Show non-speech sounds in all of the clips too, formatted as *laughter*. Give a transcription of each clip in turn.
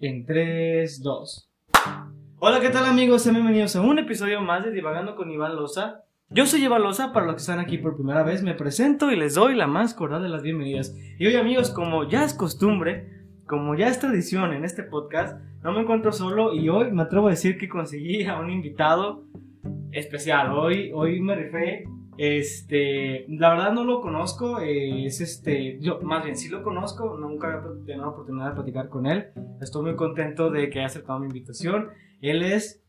En 3, 2. Hola, ¿qué tal amigos? Sean bienvenidos a un episodio más de Divagando con Iván Loza. Yo soy Iván Loza, para los que están aquí por primera vez me presento y les doy la más cordial de las bienvenidas. Y hoy amigos, como ya es costumbre, como ya es tradición en este podcast, no me encuentro solo y hoy me atrevo a decir que conseguí a un invitado especial. Hoy, hoy me rifé este, la verdad no lo conozco, eh, es este, yo más bien sí lo conozco, nunca había tenido la oportunidad de platicar con él. Estoy muy contento de que haya aceptado mi invitación. Él es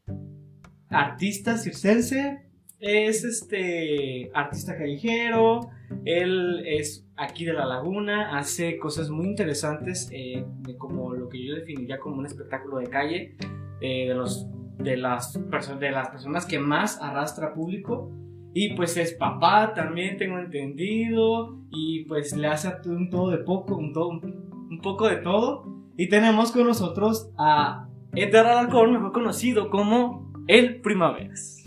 artista circense, es este artista callejero, él es aquí de la laguna, hace cosas muy interesantes, eh, de como lo que yo definiría como un espectáculo de calle, eh, de los de las, de las personas que más arrastra público. Y pues es papá también, tengo entendido. Y pues le hace un todo de poco, un, todo, un poco de todo. Y tenemos con nosotros a Edgar Alarcón, mejor conocido como El Primaveras.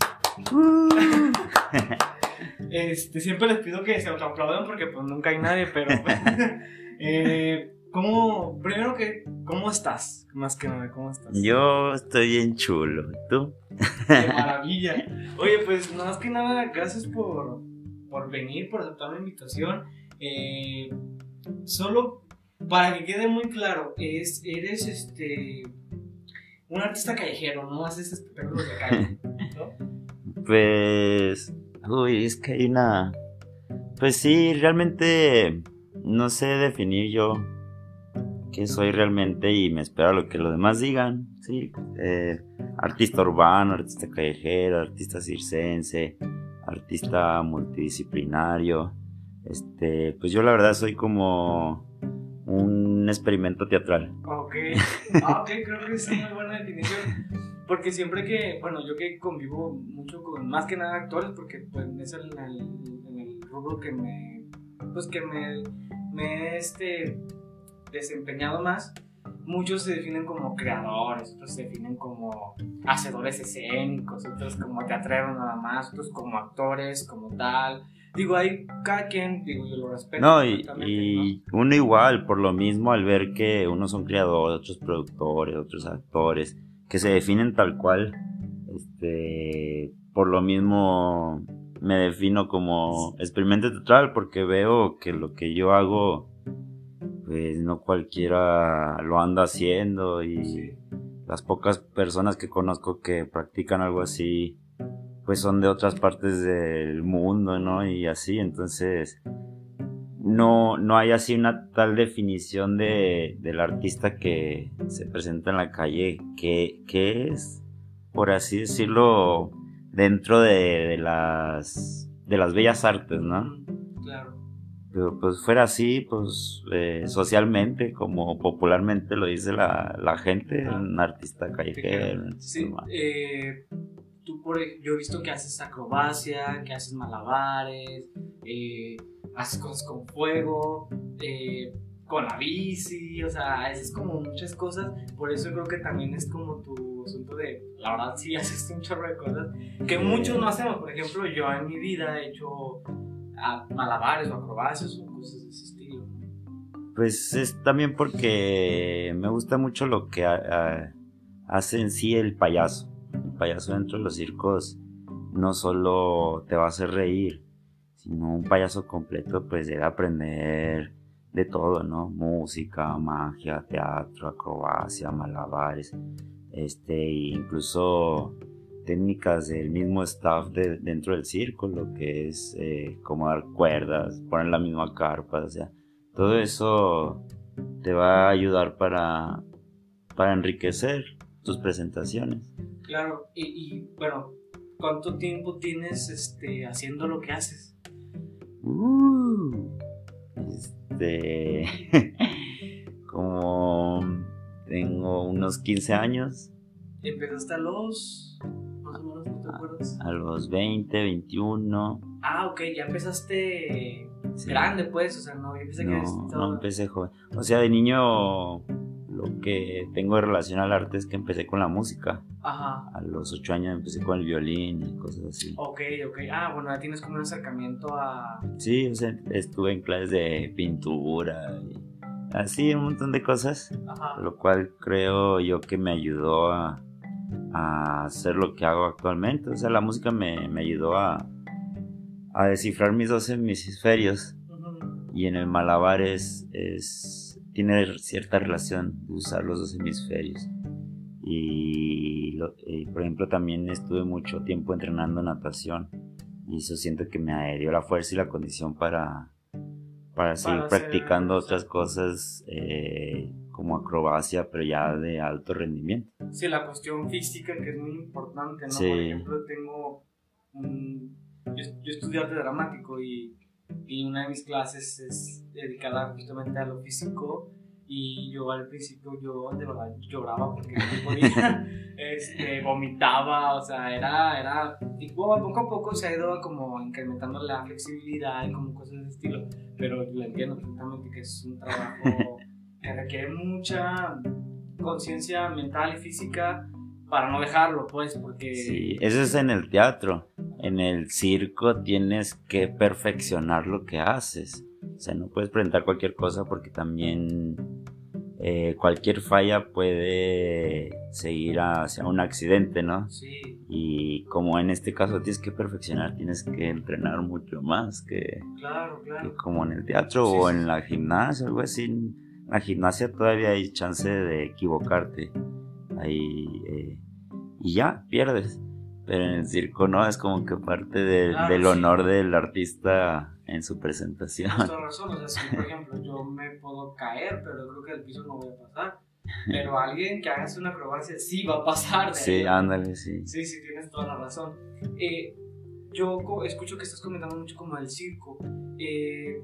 Uh. *laughs* este, siempre les pido que se autoaplaudan porque pues nunca hay nadie, pero... *laughs* eh, ¿Cómo, primero que, cómo estás? Más que nada, ¿cómo estás? Yo estoy bien chulo, ¿tú? Qué maravilla. Oye, pues más que nada, gracias por, por venir, por aceptar la invitación. Eh, solo para que quede muy claro, es, eres este un artista callejero, no haces espectáculos de calle, ¿no? Pues, uy, es que hay una... Pues sí, realmente no sé definir yo que soy realmente y me espero lo que los demás digan. Sí, eh, artista urbano, artista callejero, artista circense, artista multidisciplinario. Este, pues yo la verdad soy como un experimento teatral. Ok, *laughs* ah, ok, creo que es una buena definición. Porque siempre que, bueno, yo que convivo mucho con más que nada actores, porque pues es el, el, el rubro que me, pues que me, me este, desempeñado más, muchos se definen como creadores, otros se definen como hacedores escénicos, otros como teatreros nada más, otros como actores, como tal. Digo, hay cada quien, digo, yo lo respeto. No, y, uno igual, por lo mismo, al ver que unos son creadores, otros productores, otros actores, que se definen tal cual, este, por lo mismo me defino como experimento teatral, porque veo que lo que yo hago pues no cualquiera lo anda haciendo y las pocas personas que conozco que practican algo así pues son de otras partes del mundo, ¿no? Y así, entonces no, no hay así una tal definición de, del artista que se presenta en la calle, que, que es, por así decirlo, dentro de, de, las, de las bellas artes, ¿no? Pero pues fuera así, pues eh, socialmente, como popularmente lo dice la, la gente, un artista callejero. Sí, eh, tú por, yo he visto que haces acrobacia, que haces malabares, eh, haces cosas con fuego, con la bici, o sea, haces como muchas cosas. Por eso creo que también es como tu asunto de, la verdad, sí *laughs* haces un chorro de cosas que muchos no hacemos. Por ejemplo, yo en mi vida he hecho a malabares o acrobacias o cosas de ese estilo. Pues es también porque me gusta mucho lo que hace en sí el payaso. El payaso dentro de los circos no solo te va a hacer reír, sino un payaso completo pues debe aprender de todo, ¿no? Música, magia, teatro, acrobacia, malabares, este, incluso técnicas del mismo staff de, dentro del círculo, que es eh, como dar cuerdas, poner la misma carpa, o sea, todo eso te va a ayudar para, para enriquecer tus presentaciones. Claro, y, bueno, ¿cuánto tiempo tienes este, haciendo lo que haces? Uh, este, *laughs* como tengo unos 15 años. ¿Empezaste a los a los 20, 21. Ah, ok, ya empezaste grande, pues, o sea, no, yo pensé que No, empecé joven. O sea, de niño lo que tengo de relación al arte es que empecé con la música. Ajá. A los 8 años empecé con el violín y cosas así. Ok, ok. Ah, bueno, ya tienes como un acercamiento a... Sí, o sea, estuve en clases de pintura y así un montón de cosas, Ajá. lo cual creo yo que me ayudó a, a hacer lo que hago actualmente. O sea, la música me, me ayudó a, a descifrar mis dos hemisferios y en el malabar es, es tiene cierta relación de usar los dos hemisferios. Y, lo- y, por ejemplo también estuve mucho tiempo entrenando natación y eso siento que me dio la fuerza y la condición para, para seguir practicando otras cosas eh, como acrobacia pero ya de alto rendimiento. Sí, la cuestión física que es muy importante, ¿no? Sí. Por ejemplo, tengo un... Yo, yo estudio arte dramático y, y una de mis clases es dedicada justamente a lo físico y yo al principio yo de verdad lloraba porque no podía, *laughs* este, vomitaba, o sea, era, era, y poco a poco se ha ido como incrementando la flexibilidad y como cosas de ese estilo, pero lo entiendo perfectamente que es un trabajo *laughs* requiere mucha conciencia mental y física para no dejarlo, pues, porque... Sí, eso es en el teatro. En el circo tienes que perfeccionar lo que haces. O sea, no puedes presentar cualquier cosa porque también eh, cualquier falla puede seguir hacia un accidente, ¿no? Sí, Y como en este caso tienes que perfeccionar, tienes que entrenar mucho más que, claro, que claro. como en el teatro Sí, o sí, en la gimnasia, algo así. La gimnasia todavía hay chance de equivocarte. Ahí, eh, y ya, pierdes. Pero en el circo no, es como que parte de- Claro, del sí. honor del artista en su presentación. Tienes toda razón, o sea, si por ejemplo yo me puedo caer, pero creo que del piso no voy a pasar. Pero alguien que haga una acrobacia sí va a pasar. Sí, ahí. ándale, sí. Sí, sí, tienes toda la razón. Eh, yo escucho que estás comentando mucho como del circo. eh,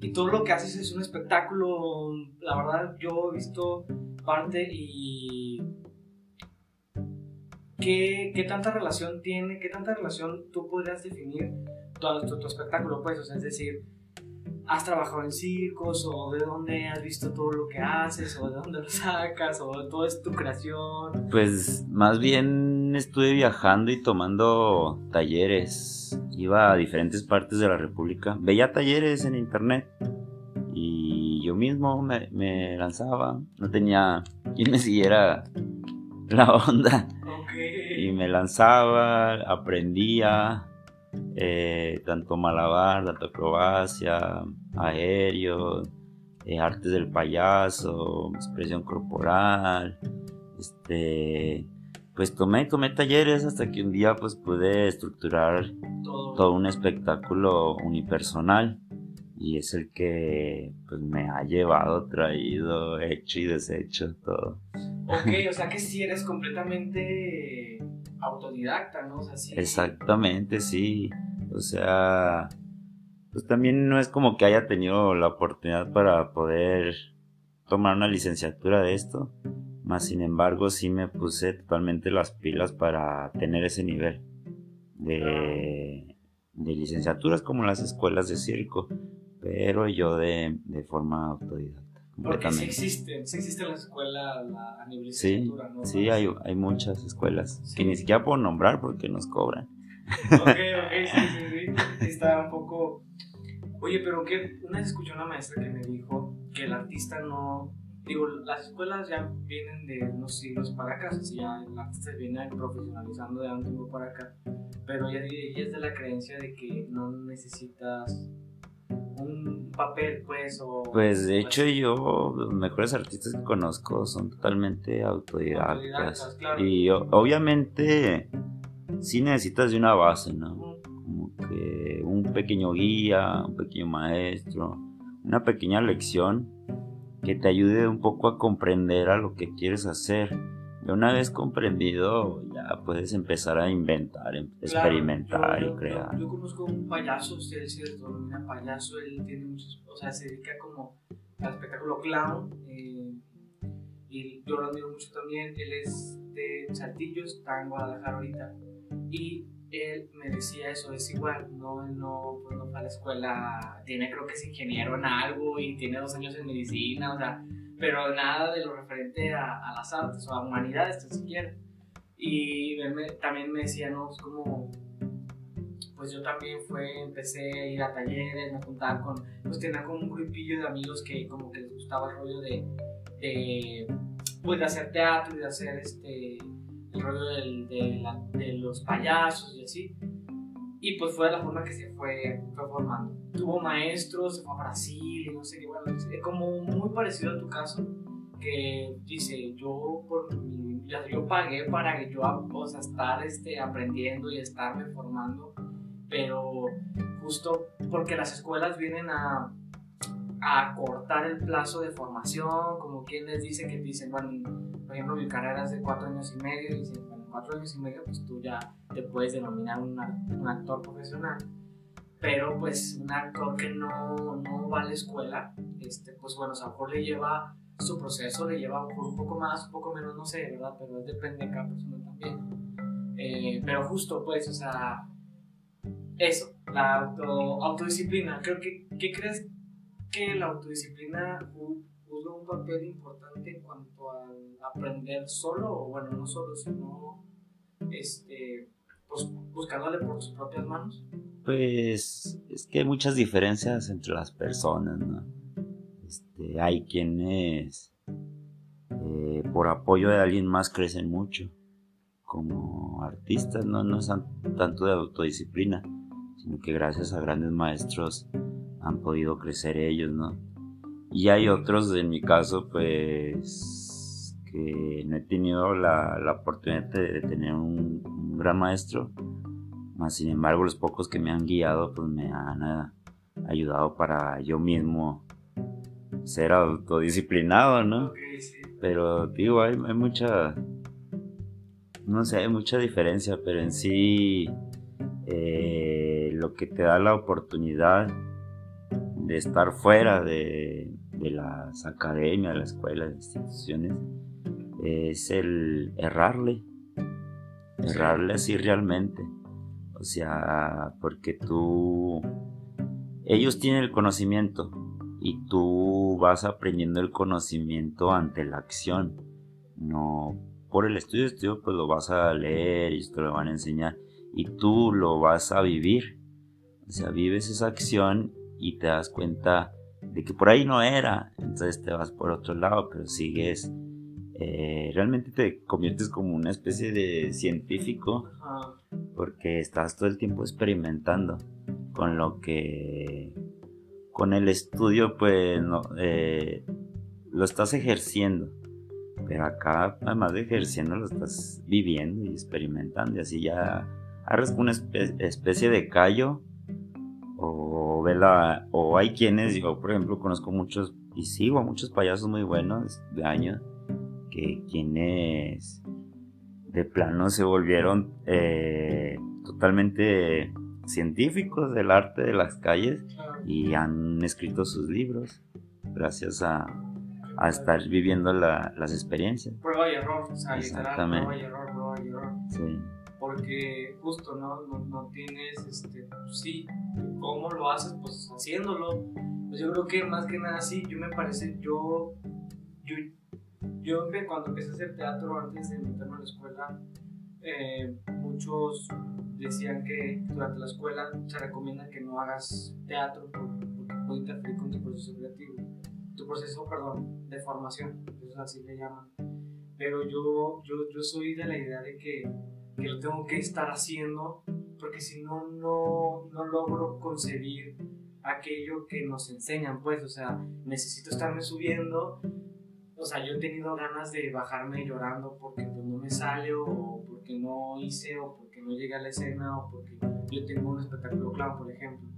y todo lo que haces es un espectáculo. La verdad, yo he visto parte y. ¿Qué, qué tanta relación tiene? ¿Qué tanta relación tú podrías definir tu, tu, tu espectáculo? Pues, o sea, es decir, ¿has trabajado en circos? ¿O de dónde has visto todo lo que haces? ¿O de dónde lo *laughs* sacas? ¿O todo es tu creación? Pues más bien estuve viajando y tomando talleres. Iba a diferentes partes de la República. Veía talleres en internet. Y yo mismo me, me lanzaba. No tenía quien me siguiera la onda. Y me lanzaba, aprendía. eh, tanto malabar, tanto acrobacia, aéreo, eh, artes del payaso, expresión corporal, este, pues tomé, tomé talleres hasta que un día pues pude estructurar todo. un espectáculo unipersonal y es el que pues me ha llevado, traído, hecho y deshecho todo. Ok, *laughs* o sea que sí eres completamente autodidacta, ¿no? O sea, sí. Exactamente, sí. O sea, pues también no es como que haya tenido la oportunidad para poder tomar una licenciatura de esto. Más sin embargo, sí me puse totalmente las pilas para tener ese nivel de, de licenciaturas como las escuelas de circo, pero yo de, de forma autodidacta. Porque sí Completamente. existen, sí existen las escuelas la- a nivel Sí, licenciatura, ¿no? sí, hay, hay muchas escuelas Sí. que ni siquiera puedo nombrar porque nos cobran. Ok, ok, *laughs* sí, sí, sí. Está un poco. Oye, pero que una vez escuché una maestra que me dijo que el artista no. Digo, las escuelas ya vienen de unos siglos para acá, o sea, ya se viene profesionalizando de un tiempo para acá. Pero ella, ella es de la creencia de que no necesitas un papel, pues, o. Pues de o hecho así. yo, los mejores artistas que conozco son totalmente autodidactas. Autodidactas, claro. Y o- obviamente sí necesitas de una base, ¿no? Como que un pequeño guía, un pequeño maestro, una pequeña lección que te ayude un poco a comprender a lo que quieres hacer. Y una vez comprendido, ya puedes empezar a inventar, em- Claro, experimentar yo- y yo- crear. Yo, yo conozco un payaso, usted se denomina payaso, él tiene muchos, o sea, se dedica como al espectáculo clown, eh, y yo lo admiro mucho también, él es de Saltillo, está en Guadalajara ahorita, y él me decía eso, es igual, no, no, pues no fue a la escuela, tiene creo que es ingeniero en algo y tiene dos años en medicina, o sea, pero nada de lo referente a, a las artes o a humanidades, tan siquiera. Y él me- también me decía, no, es como, pues yo también fue, empecé a ir a talleres, me juntaba con, pues tenía como un grupillo de amigos que como que les gustaba el rollo de, de pues de hacer teatro y de hacer este, el rollo del, de, la, de, los payasos y así. Y pues fue de la forma que se fue, fue formando. Tuvo maestros, se fue a Brasil y no sé qué, bueno, como muy parecido a tu caso, que dice, yo por mi, yo pagué para que yo o sea, estar este, aprendiendo y estarme formando pero justo porque las escuelas vienen a, a cortar el plazo de formación, como quien les dice que dicen, bueno, por ejemplo, mi carrera es de cuatro años y medio, y dicen, bueno, cuatro años y medio, pues tú ya te puedes denominar un, un actor profesional. Pero pues un actor que no, no va a la escuela, este, pues bueno, o sea, mejor le lleva su proceso, le lleva un poco más, un poco menos, no sé, ¿verdad? Pero depende de cada persona también. Eh, pero justo, pues, o sea, eso, la auto, autodisciplina. Creo que, ¿qué crees que la autodisciplina jugó un papel importante en cuanto a aprender solo, o bueno, no solo, sino este, pues, buscándole por sus propias manos? Pues es que hay muchas diferencias entre las personas, ¿no? Este, hay quienes eh, por apoyo de alguien más crecen mucho como artistas, no, no es tanto de autodisciplina sino que gracias a grandes maestros han podido crecer ellos, ¿no? Y hay otros, en mi caso, pues, que no he tenido la, la oportunidad de, tener un, gran maestro, más sin embargo los pocos que me han guiado, pues me han eh, ayudado para yo mismo ser autodisciplinado, ¿no? Pero digo, hay, hay mucha, no sé, hay mucha diferencia, pero en sí... Eh, lo que te da la oportunidad de estar fuera de, las academias, de las escuelas, de las instituciones, es el errarle, errarle así realmente. O sea, porque tú, ellos tienen el conocimiento y tú vas aprendiendo el conocimiento ante la acción, no por el estudio, estudio pues lo vas a leer y te lo van a enseñar y tú lo vas a vivir. O sea, vives esa acción y te das cuenta de que por ahí no era, entonces te vas por otro lado, pero sigues, eh, realmente te conviertes como una especie de científico porque estás todo el tiempo experimentando con lo que, con el estudio pues no, eh, lo estás ejerciendo, pero acá además de ejerciendo lo estás viviendo y experimentando y así ya agarras una especie de callo o vela, o hay quienes, yo por ejemplo conozco muchos y sigo a muchos payasos muy buenos de años que quienes de plano se volvieron eh, totalmente científicos del arte de las calles y han escrito sus libros gracias a, a estar viviendo las experiencias. Prueba y error, o sea, prueba y error, prueba y error. Sí porque justo no, no, no tienes, este, sí, ¿cómo lo haces? Pues haciéndolo. Pues yo creo que más que nada sí, yo me parece, yo, yo, yo cuando empecé a hacer teatro antes de meterme a la escuela, eh, muchos decían que durante la escuela se recomienda que no hagas teatro porque puede interferir con tu proceso creativo, tu proceso, perdón, de formación, eso así le llaman. Pero yo, yo, yo soy de la idea de que que lo tengo que estar haciendo, porque si no, no, logro concebir aquello que nos enseñan, pues, o sea, necesito estarme subiendo, o sea, yo he tenido ganas de bajarme llorando porque pues, no me sale o porque no hice o porque no llegué a la escena o porque yo tengo un espectáculo clown, por ejemplo,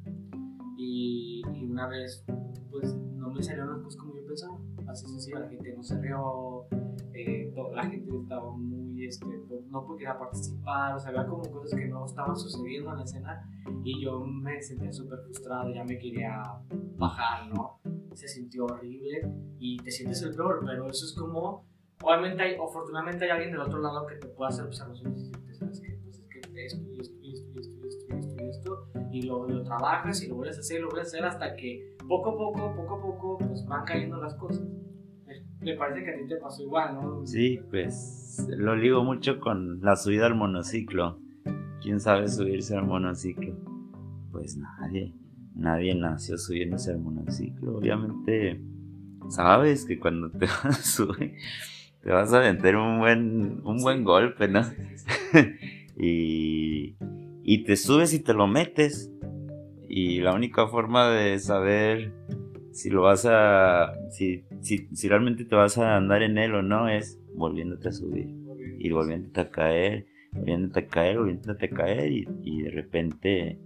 y, y una vez, pues, no me salieron las cosas como yo pensaba, así sencillo, la gente no se rió, eh, la gente estaba muy, este, no podía participar, o sea, había como cosas que no estaban sucediendo en la escena y yo me sentía súper frustrado, ya me quería bajar, ¿no? Se sintió horrible y te sientes el peor, pero eso es como, obviamente, hay, afortunadamente hay alguien del otro lado que te puede hacer observaciones y decirte, ¿sabes qué? Pues es que esto y esto y esto y esto y esto y esto y esto, y lo, lo trabajas y lo vuelves a hacer, lo vuelves a hacer hasta que poco a poco, poco a poco, pues van cayendo las cosas. Me parece que a ti te pasó igual, ¿no? Sí, pues lo ligo mucho con la subida al monociclo. ¿Quién sabe subirse al monociclo? pues nadie, nadie nació subiéndose al monociclo. Obviamente, sabes que cuando te *laughs* vas a subir, te vas a meter un buen, un buen golpe, ¿no? *laughs* y, y te subes y te lo metes. Y la única forma de saber si lo vas a, si, si, si realmente te vas a andar en él o no es volviéndote a subir y volviéndote a caer, volviéndote a caer, volviéndote a caer y, y de repente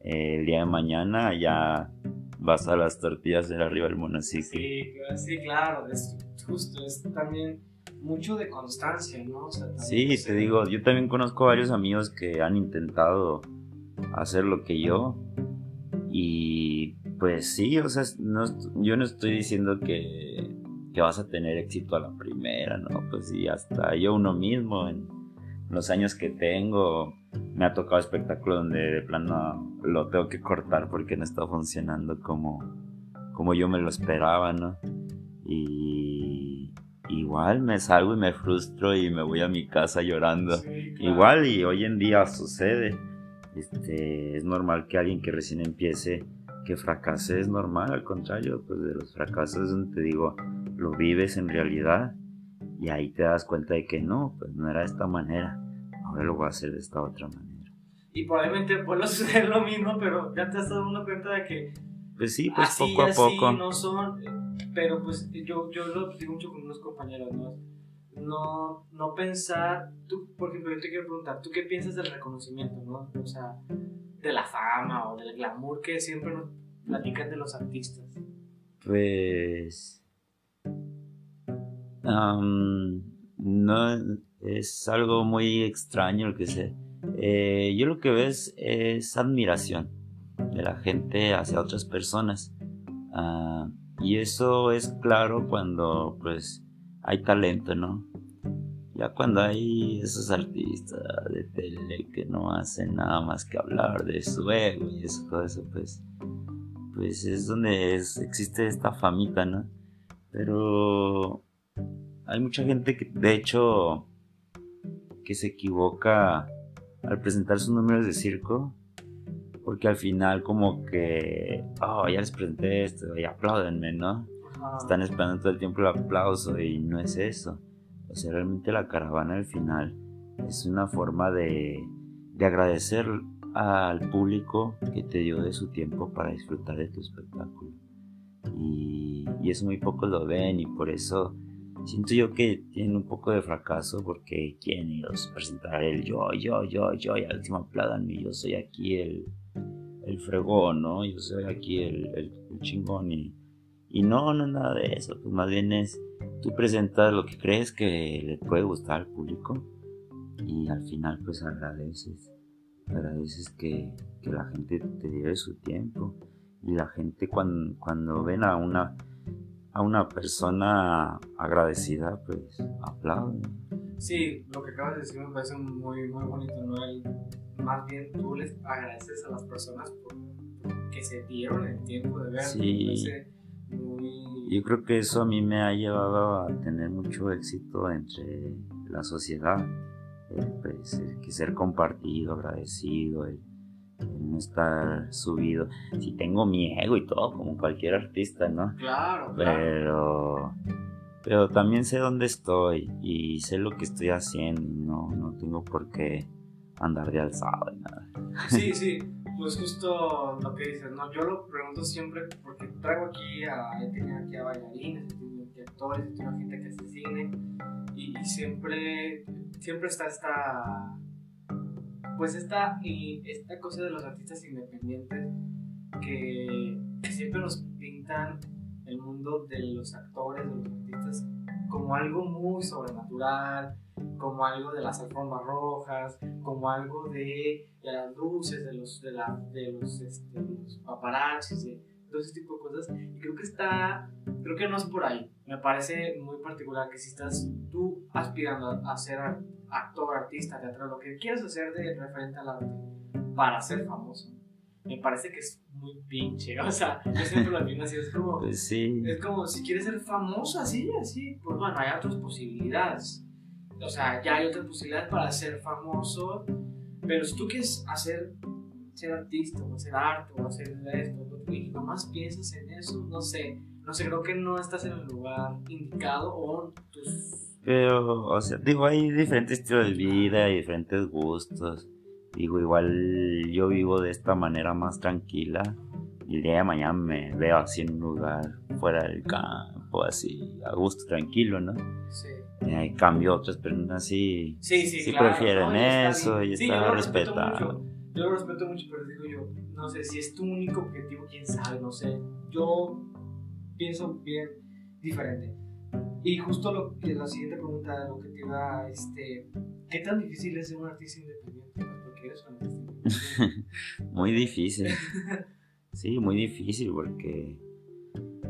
eh, el día de mañana ya vas a las tortillas de arriba del monociclo. Sí, sí, claro, es justo, es también mucho de constancia, ¿no? O sea, también, Sí, no te digo, yo también conozco varios amigos que han intentado hacer lo que yo y pues sí, o sea, no yo no estoy diciendo que, que vas a tener éxito a la primera, ¿no? Pues sí, hasta yo uno mismo en los años que tengo me ha tocado espectáculos donde de plano lo tengo que cortar porque no está funcionando como, como yo me lo esperaba, ¿no? Y igual me salgo y me frustro y me voy a mi casa llorando. sí, claro. Igual y hoy en día sucede. Este, es normal que alguien que recién empiece que fracase, es normal, al contrario, pues de los fracasos es donde te digo, lo vives en realidad y ahí te das cuenta de que no, pues no era de esta manera, ahora lo voy a hacer de esta otra manera. Y probablemente vuelva a suceder lo mismo, pero ya te has dado cuenta de que Pues sí, pues así poco a así poco. no son, pero pues yo, yo lo digo mucho con unos compañeros, ¿no? No, no pensar, tú, por ejemplo, yo te quiero preguntar, ¿tú qué piensas del reconocimiento, no? O sea, de la fama o del glamour que siempre nos platican de los artistas. Pues. no es algo muy extraño lo que sé. Eh, yo lo que ves es admiración de la gente hacia otras personas. Ah, y eso es claro cuando pues hay talento, ¿no? Ya cuando hay esos artistas de tele que no hacen nada más que hablar de su ego y eso, todo eso, pues pues es donde es- existe esta famita, ¿no? Pero hay mucha gente que, de hecho, que se equivoca al presentar sus números de circo, porque al final como que, oh, ya les presenté esto, y apláudenme, ¿no? Están esperando todo el tiempo el aplauso y no es eso. O sea, realmente la caravana al final es una forma de, de agradecer al público que te dio de su tiempo para disfrutar de tu espectáculo. Y, y eso muy pocos lo ven y por eso siento yo que tienen un poco de fracaso porque quieren ellos presentar el yo, yo, yo, yo y al último apládanme, yo soy aquí el, el fregón, ¿no? Yo soy aquí el, el- el chingón y, y no, no es nada de eso, pues más bien es tú presentas lo que crees que le puede gustar al público y al final pues agradeces, agradeces que, que la gente te lleve su tiempo y la gente cuando, cuando ven a una a una persona agradecida pues aplauden. Sí, lo que acabas de decir me parece muy, muy bonito, ¿no? El- más bien tú les agradeces a las personas por que se dieron el tiempo de ver. Sí. Yo creo que eso a mí me ha llevado a tener mucho éxito entre la sociedad. El, pues, el que ser compartido, agradecido, el, el no estar subido. Si tengo mi ego y todo, como cualquier artista, ¿no? Claro, claro. Pero, pero también sé dónde estoy y sé lo que estoy haciendo. y No, no tengo por qué andar de alzado y nada. Sí, sí, *laughs* pues justo lo que dices, ¿no? Yo lo pregunto siempre porque traigo aquí a, he tenido aquí a bailarines, he tenido aquí actores, he tenido gente que hace cine y, siempre, siempre está esta, pues esta, esta cosa de los artistas independientes que siempre nos pintan el mundo de los actores, de los artistas, como algo muy sobrenatural, como algo de las alfombras rojas, como algo de, de las luces, de los, de la, de los, este, los paparazzis, de todo ese tipo de cosas. Y creo que está, creo que no es por ahí. Me parece muy particular que si estás tú aspirando a, a ser actor, artista, teatro, lo que quieras hacer de referente al arte para ser famoso, me parece que es muy pinche. *laughs* O sea, yo siempre lo opino así, es como... Pues sí. Es como si quieres ser famoso así, así, pues bueno, hay otras posibilidades. O sea, ya hay otras posibilidades para ser famoso, pero si tú quieres hacer, ser artista, o hacer arte, o hacer esto, y nomás piensas en eso, no sé, no sé, creo que no estás en el lugar indicado o tus... Pero, o sea, digo, hay diferentes estilos de vida y diferentes gustos. Digo, igual yo vivo de esta manera más tranquila y el día de mañana me veo así en un lugar fuera del campo, así, a gusto, tranquilo, ¿no? Sí. Y hay cambio, otras personas sí, Sí, sí, sí claro, prefieren no, y está eso y está yo lo respeto respetado. mucho, Yo lo respeto mucho, pero digo yo, no sé, si es tu único objetivo, quién sabe, no sé. Yo pienso bien diferente. Y justo lo la siguiente pregunta, lo que te iba, este, ¿qué tan difícil es ser un artista independiente? Porque eres un artista independiente. *laughs* Muy difícil. Sí, muy difícil porque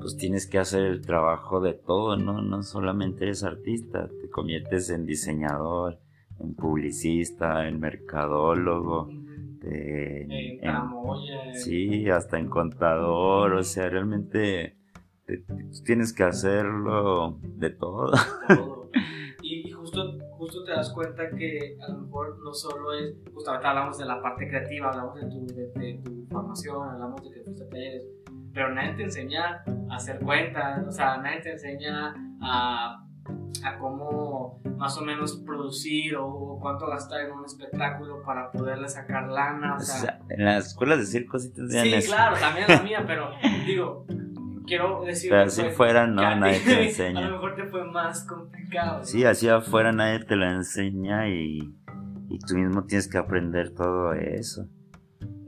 pues tienes que hacer el trabajo de todo, ¿no? No solamente eres artista, te conviertes en diseñador, en publicista, en mercadólogo, te- En en- sí, hasta en contador, o sea, realmente te- te- tienes que hacerlo de todo. *laughs* todo. Y, y justo, justo te das cuenta que a lo mejor no solo es, justo ahorita hablamos de la parte creativa, hablamos de tu, de, de tu formación, hablamos de que fuiste talleres, pero nadie te enseña a hacer cuentas, o sea, nadie te enseña a, a cómo más o menos producir o, cuánto gastar en un espectáculo para poderle sacar lana, o O sea, en las escuelas de circo sí tendrían sí, eso. claro, también la mía, pero *laughs* digo, quiero decir Pero que si fue- fuera, no, a nadie te *laughs* A enseña. lo mejor te fue más complicado. ¿no? Sí, así afuera nadie te lo enseña y, y tú mismo tienes que aprender todo eso.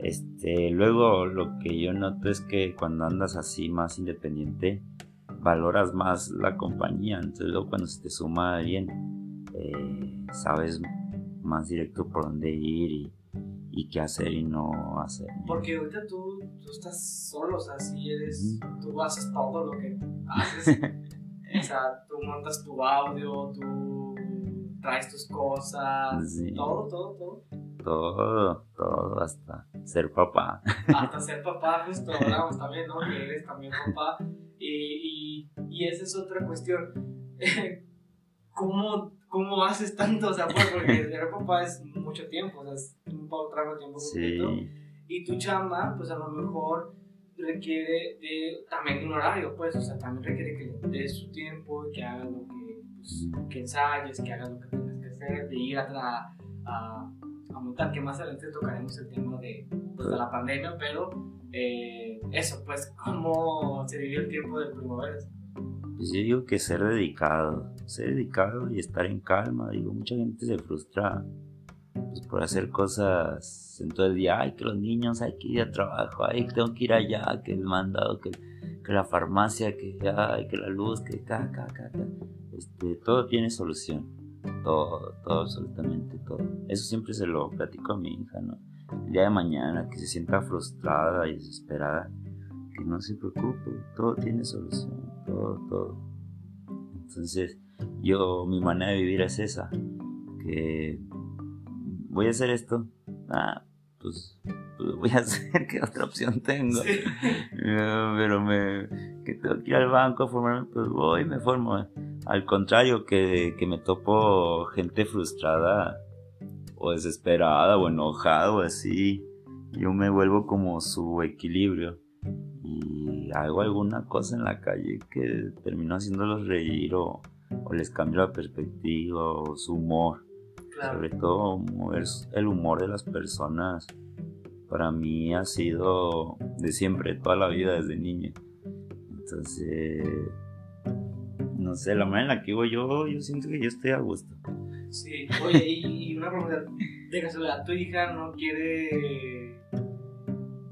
Este, luego lo que yo noto es que cuando andas así más independiente, valoras más la compañía. Entonces luego cuando se te suma alguien, eh, sabes más directo por dónde ir y, y qué hacer y no hacer. Porque ahorita tú, tú estás solo, o sea, si eres, tú haces todo lo que haces. *laughs* o sea, tú montas tu audio, tú traes tus cosas, Sí. todo, todo, todo. Todo, todo, hasta ser papá. *laughs* Hasta ser papá, justo hablamos también, ¿no? Que eres también papá. Y, y, y esa es otra cuestión. *laughs* ¿Cómo, ¿Cómo haces tanto? O sea, pues, porque *laughs* ser papá es mucho tiempo, o sea, es un de tiempo completo. Sí, y tu chamba, pues a lo mejor requiere de también un horario, pues, o sea, también requiere que le des su tiempo, que hagas lo que, pues, que ensayes, que hagas lo que tengas que hacer, de ir a, a montar, que más adelante tocaremos el tema de, pues, de la pandemia, pero eh, eso, pues, *laughs* cómo se vivió el tiempo del primavera. Pues yo digo que ser dedicado, ser dedicado y estar en calma. Digo, mucha gente se frustra pues, por hacer cosas en todo el día. Ay, que los niños, hay que ir a trabajo, ay, tengo que ir allá, que el mandado, que, que la farmacia, que, ay, que la luz, que ca, ca, ca. Este, todo tiene solución. Todo, todo, absolutamente todo. Eso siempre se lo platico a mi hija, ¿no? El día de mañana, que se sienta frustrada y desesperada, que no se preocupe, todo tiene solución, todo, todo. Entonces, yo, mi manera de vivir es esa, que voy a hacer esto, ah, pues, pues voy a *laughs* hacer, ¿qué otra opción tengo? Sí. No, *laughs* pero me, que tengo que ir al banco a formarme, pues voy me formo. Al contrario, que, que me topo gente frustrada o desesperada o enojada o así, yo me vuelvo como su equilibrio y hago alguna cosa en la calle que termino haciéndolos reír o, o les cambio la perspectiva o su humor. Claro. Sobre todo mover el humor de las personas para mí ha sido de siempre, toda la vida desde niño. Entonces, no sé, la manera en la que vivo yo, yo siento que yo estoy a gusto. Sí, oye, y, y una pregunta, de casualidad, ¿tu hija no quiere,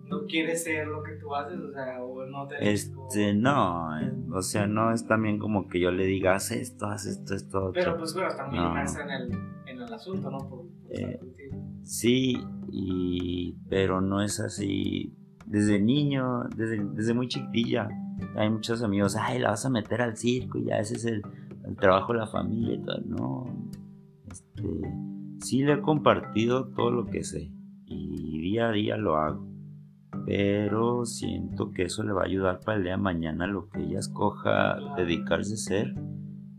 no quiere ser lo que tú haces? O sea, o no te... Este, no, eh, o sea, no es también como que yo le diga, haz esto, haz esto, esto, otro. Pero pues bueno, muy No. en el, en el asunto, ¿no? Por, por Eh. Sí, y, pero no es así. Desde niño, desde, desde muy chiquitilla, hay muchos amigos, ay, la vas a meter al circo y ya ese es el, el trabajo de la familia y todo. No, este, sí le he compartido todo lo que sé y día a día lo hago. Pero siento que eso le va a ayudar para el día de mañana lo que ella escoja dedicarse a hacer.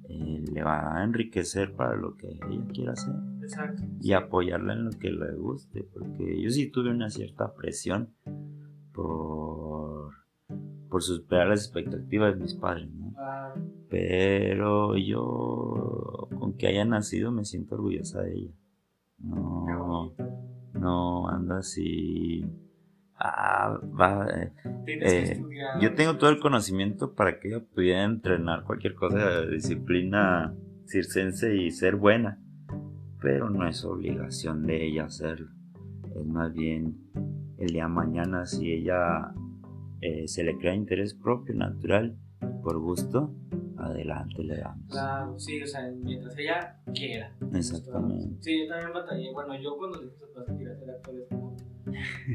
eh, le va a enriquecer para lo que ella quiera hacer. Exacto. y apoyarla en lo que le guste, porque yo sí tuve una cierta presión por, por superar las expectativas de mis padres, ¿no? Pero yo, con que haya nacido, me siento orgullosa de ella. No, no ando así. Ah, va, eh, Tienes que eh, estudiar. yo tengo todo el conocimiento para que ella pudiera entrenar cualquier cosa de disciplina circense y ser buena, pero no es obligación de ella hacerlo. Es más bien el día de mañana, si ella eh, se le crea interés propio, natural, por gusto, adelante le damos. Claro, sí, o sea, mientras ella quiera. Exactamente. Sí, yo también batallé. Bueno, yo cuando le dije a padres que ser actor, como.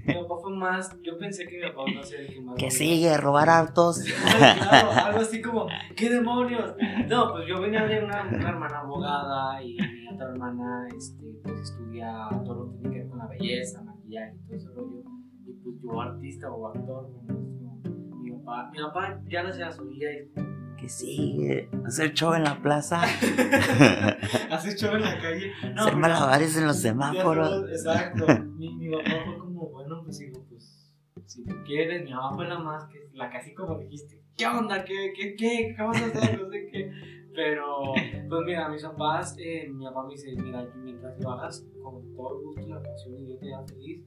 Mi papá fue más. Yo pensé que mi papá no sé el que más. ¿Qué me- sigue? ¿Robar autos? *laughs* claro, algo así como, ¿qué demonios? No, pues yo venía de una, una hermana abogada y mi otra hermana este, pues estudia todo lo que tiene que ver con la belleza, maquillaje y todo ese rollo. Y pues yo artista o actor, bueno, mi papá, mi papá ya no se su vida y ¿Qué sigue? ¿Hacer show en la plaza? *laughs* hace show en la calle. No, ¿Hacer malabares en los semáforos? Exacto. Mi, mi papá fue como, bueno, pues digo, pues, si tú quieres, mi mamá fue la más que, la que así como dijiste, ¿qué onda? ¿Qué, qué, qué? ¿Qué vas a hacer? No sé qué. Pero, pues mira, mis papás, eh, mi papá me dice, mira, mientras lo hagas con todo el gusto y la pasión y yo te haga feliz,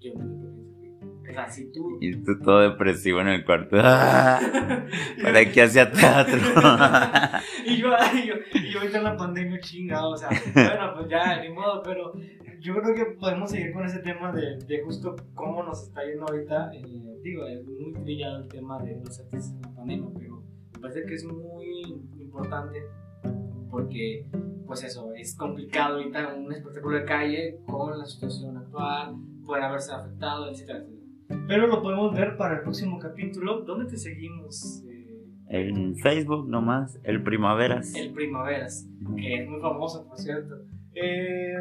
yo me lo Y tú todo depresivo en el cuarto. ¡Ah! *laughs* ¿Para qué hacía teatro? *laughs* y yo, y yo, y yo ahorita en la pandemia chingado, o sea, bueno, pues ya, ni modo, pero yo creo que podemos seguir con ese tema de, de justo cómo nos está yendo ahorita. eh, digo, es muy trillado el tema de los artistas en la pandemia, pero me parece que es muy importante porque, pues eso, es complicado ahorita un espectáculo de calle con la situación actual, puede haberse afectado, etcétera, etcétera. Pero lo podemos ver para el próximo capítulo. ¿Dónde te seguimos? Eh, En Facebook nomás, el Primaveras. el Primaveras. que es muy famoso, por cierto. Eh,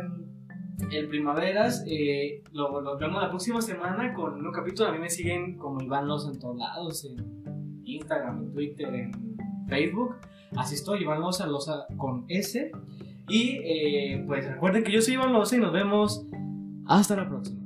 el Primaveras, eh, lo, lo vemos la próxima semana con un capítulo. A mí me siguen como Iván Loza en todos lados, en Instagram, en Twitter, en Facebook. Así estoy, Iván Loza, Loza con S. Y eh, pues recuerden que yo soy Iván Loza y nos vemos hasta la próxima.